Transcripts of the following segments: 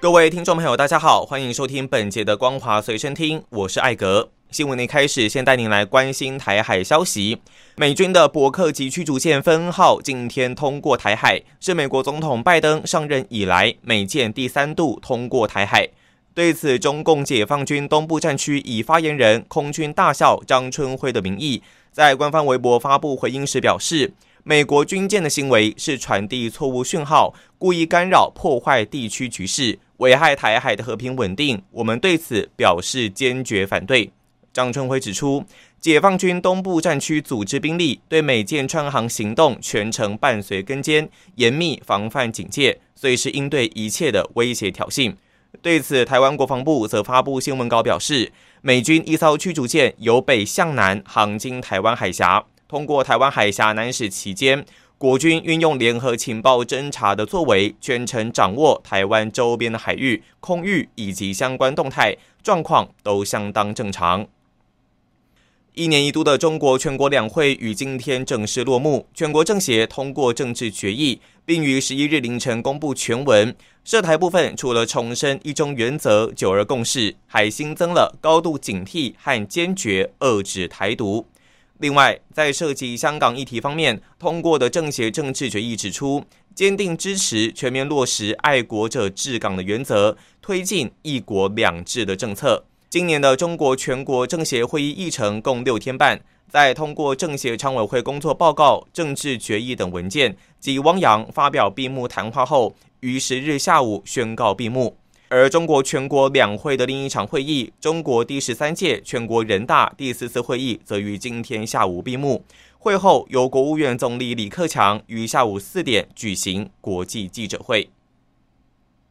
各位听众朋友，大家好，欢迎收听本节的《光华随身听》，我是艾格。新闻一开始，先带您来关心台海消息。美军的伯克级驱逐舰分号今天通过台海，是美国总统拜登上任以来美舰第三度通过台海。对此，中共解放军东部战区以发言人空军大校张春辉的名义，在官方微博发布回应时表示。美国军舰的行为是传递错误讯号，故意干扰、破坏地区局势，危害台海的和平稳定。我们对此表示坚决反对。张春辉指出，解放军东部战区组织兵力对美舰穿航行动全程伴随跟监，严密防范警戒，随时应对一切的威胁挑衅。对此，台湾国防部则发布新闻稿表示，美军一艘驱逐舰由北向南航经台湾海峡。通过台湾海峡南驶期间，国军运用联合情报侦察的作为，全程掌握台湾周边的海域、空域以及相关动态状况都相当正常。一年一度的中国全国两会于今天正式落幕，全国政协通过政治决议，并于十一日凌晨公布全文。涉台部分除了重申一中原则、九二共识，还新增了高度警惕和坚决遏制台独。另外，在涉及香港议题方面，通过的政协政治决议指出，坚定支持全面落实爱国者治港的原则，推进一国两制的政策。今年的中国全国政协会议议程共六天半，在通过政协常委会工作报告、政治决议等文件及汪洋发表闭幕谈话后，于十日下午宣告闭幕。而中国全国两会的另一场会议——中国第十三届全国人大第四次会议，则于今天下午闭幕。会后，由国务院总理李克强于下午四点举行国际记者会。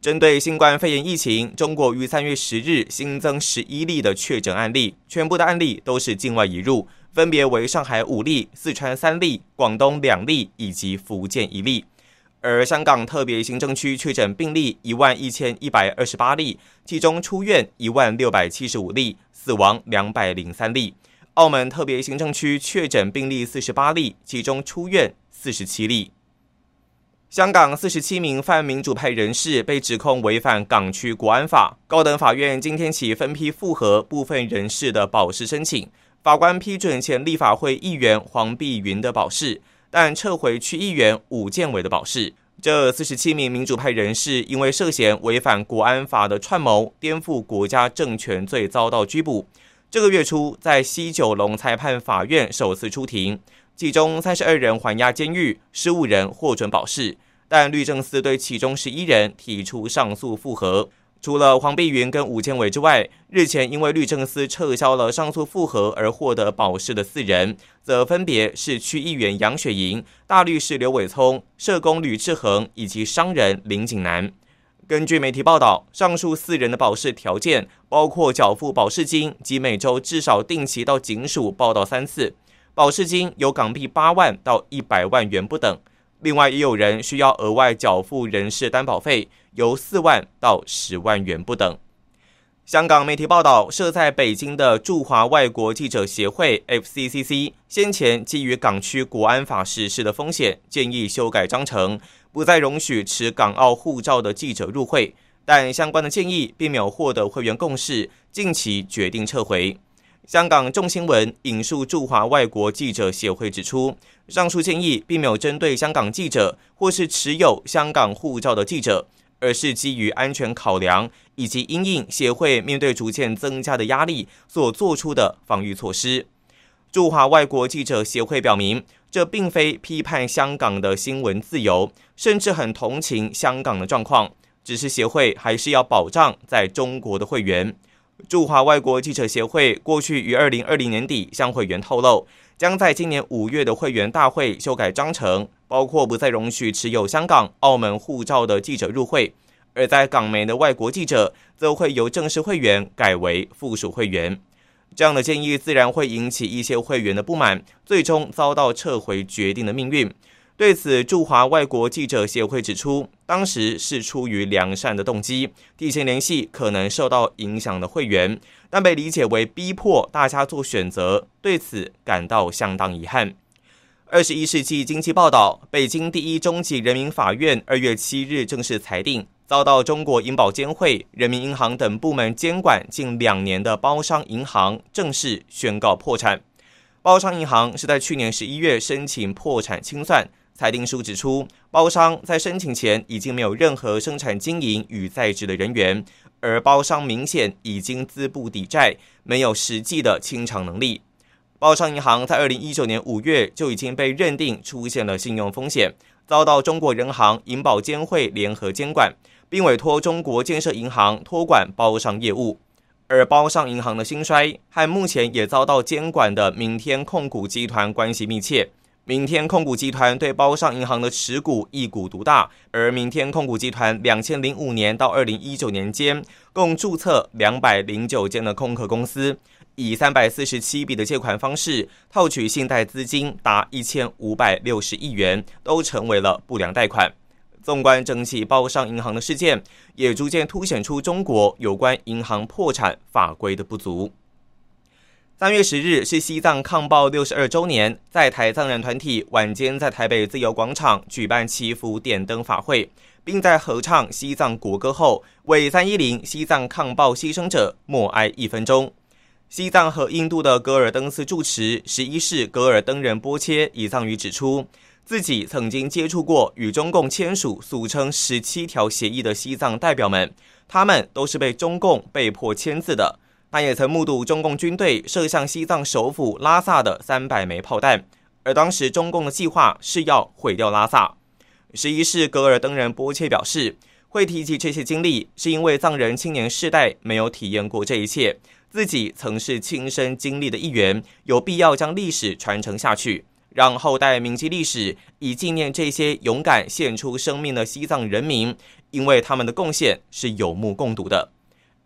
针对新冠肺炎疫情，中国于三月十日新增十一例的确诊案例，全部的案例都是境外移入，分别为上海五例、四川三例、广东两例以及福建一例。而香港特别行政区确诊病例一万一千一百二十八例，其中出院一万六百七十五例，死亡两百零三例。澳门特别行政区确诊病例四十八例，其中出院四十七例。香港四十七名泛民主派人士被指控违反港区国安法，高等法院今天起分批复核部分人士的保释申请，法官批准前立法会议员黄碧云的保释。但撤回区议员武建伟的保释。这四十七名民主派人士因为涉嫌违反国安法的串谋颠覆国家政权罪遭到拘捕。这个月初，在西九龙裁判法院首次出庭，其中三十二人还押监狱，十五人获准保释，但律政司对其中十一人提出上诉复核。除了黄碧云跟吴建伟之外，日前因为律政司撤销了上诉复核而获得保释的四人，则分别是区议员杨雪莹、大律师刘伟聪、社工吕志恒以及商人林景南。根据媒体报道，上述四人的保释条件包括缴付保释金及每周至少定期到警署报到三次，保释金由港币八万到一百万元不等。另外，也有人需要额外缴付人事担保费，由四万到十万元不等。香港媒体报道，设在北京的驻华外国记者协会 （FCCC） 先前基于港区国安法实施的风险，建议修改章程，不再容许持港澳护照的记者入会，但相关的建议并没有获得会员共识，近期决定撤回。香港众新闻引述驻华外国记者协会指出，上述建议并没有针对香港记者或是持有香港护照的记者，而是基于安全考量以及因应协会面对逐渐增加的压力所做出的防御措施。驻华外国记者协会表明，这并非批判香港的新闻自由，甚至很同情香港的状况，只是协会还是要保障在中国的会员。驻华外国记者协会过去于二零二零年底向会员透露，将在今年五月的会员大会修改章程，包括不再容许持有香港、澳门护照的记者入会；而在港媒的外国记者，则会由正式会员改为附属会员。这样的建议自然会引起一些会员的不满，最终遭到撤回决定的命运。对此，驻华外国记者协会指出，当时是出于良善的动机，提前联系可能受到影响的会员，但被理解为逼迫大家做选择，对此感到相当遗憾。二十一世纪经济报道，北京第一中级人民法院二月七日正式裁定，遭到中国银保监会、人民银行等部门监管近两年的包商银行正式宣告破产。包商银行是在去年十一月申请破产清算。裁定书指出，包商在申请前已经没有任何生产经营与在职的人员，而包商明显已经资不抵债，没有实际的清偿能力。包商银行在二零一九年五月就已经被认定出现了信用风险，遭到中国人行、银保监会联合监管，并委托中国建设银行托管包商业务。而包商银行的兴衰和目前也遭到监管的明天控股集团关系密切。明天控股集团对包商银行的持股一股独大，而明天控股集团两千零五年到二零一九年间，共注册两百零九间的空壳公司，以三百四十七笔的借款方式套取信贷资金达一千五百六十亿元，都成为了不良贷款。纵观整起包商银行的事件，也逐渐凸显出中国有关银行破产法规的不足。三月十日是西藏抗暴六十二周年，在台藏人团体晚间在台北自由广场举办祈福点灯法会，并在合唱西藏国歌后，为三一零西藏抗暴牺牲者默哀一分钟。西藏和印度的格尔登斯住持十一世格尔登仁波切以藏语指出，自己曾经接触过与中共签署俗称十七条协议的西藏代表们，他们都是被中共被迫签字的。他也曾目睹中共军队射向西藏首府拉萨的三百枚炮弹，而当时中共的计划是要毁掉拉萨。十一世格尔登人波切表示，会提及这些经历，是因为藏人青年世代没有体验过这一切，自己曾是亲身经历的一员，有必要将历史传承下去，让后代铭记历史，以纪念这些勇敢献出生命的西藏人民，因为他们的贡献是有目共睹的。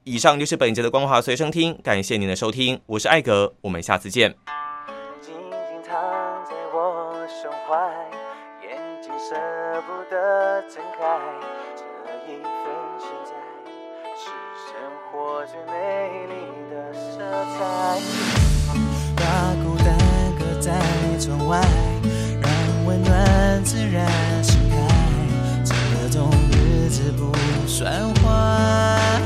以上就是本节的光华随身听，感谢您的收听，我是艾格，我们下次见。静静躺在我胸怀，眼睛舍不得睁开，这一份现在是生活最美丽的色彩。把孤单搁在窗外，让温暖自然盛开，这种日子不算坏。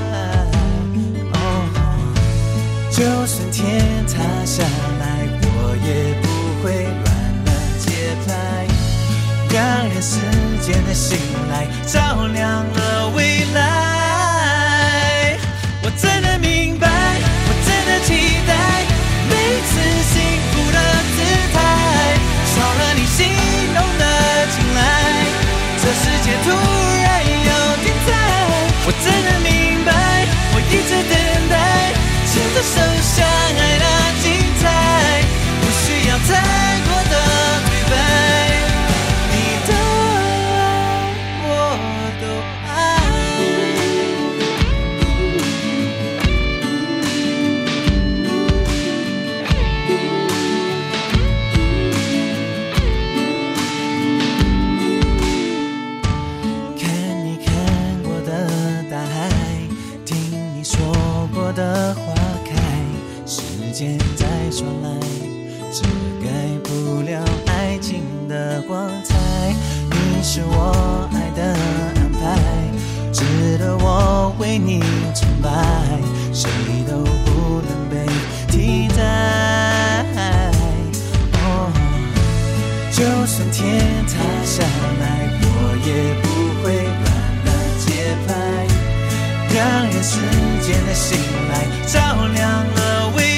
醒来，照亮了未来。我真的明白，我真的期待，每次幸福的姿态，少了你心动的青睐，这世界突时间在说来，遮盖不了爱情的光彩。你是我爱的安排，值得我为你崇拜，谁都不能被替代。哦，就算天塌下来，我也不会乱了节拍，让人世间的醒来，照亮了未来。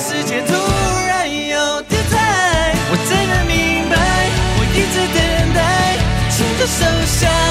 世界突然有点太我真的明白我一直等待牵着手下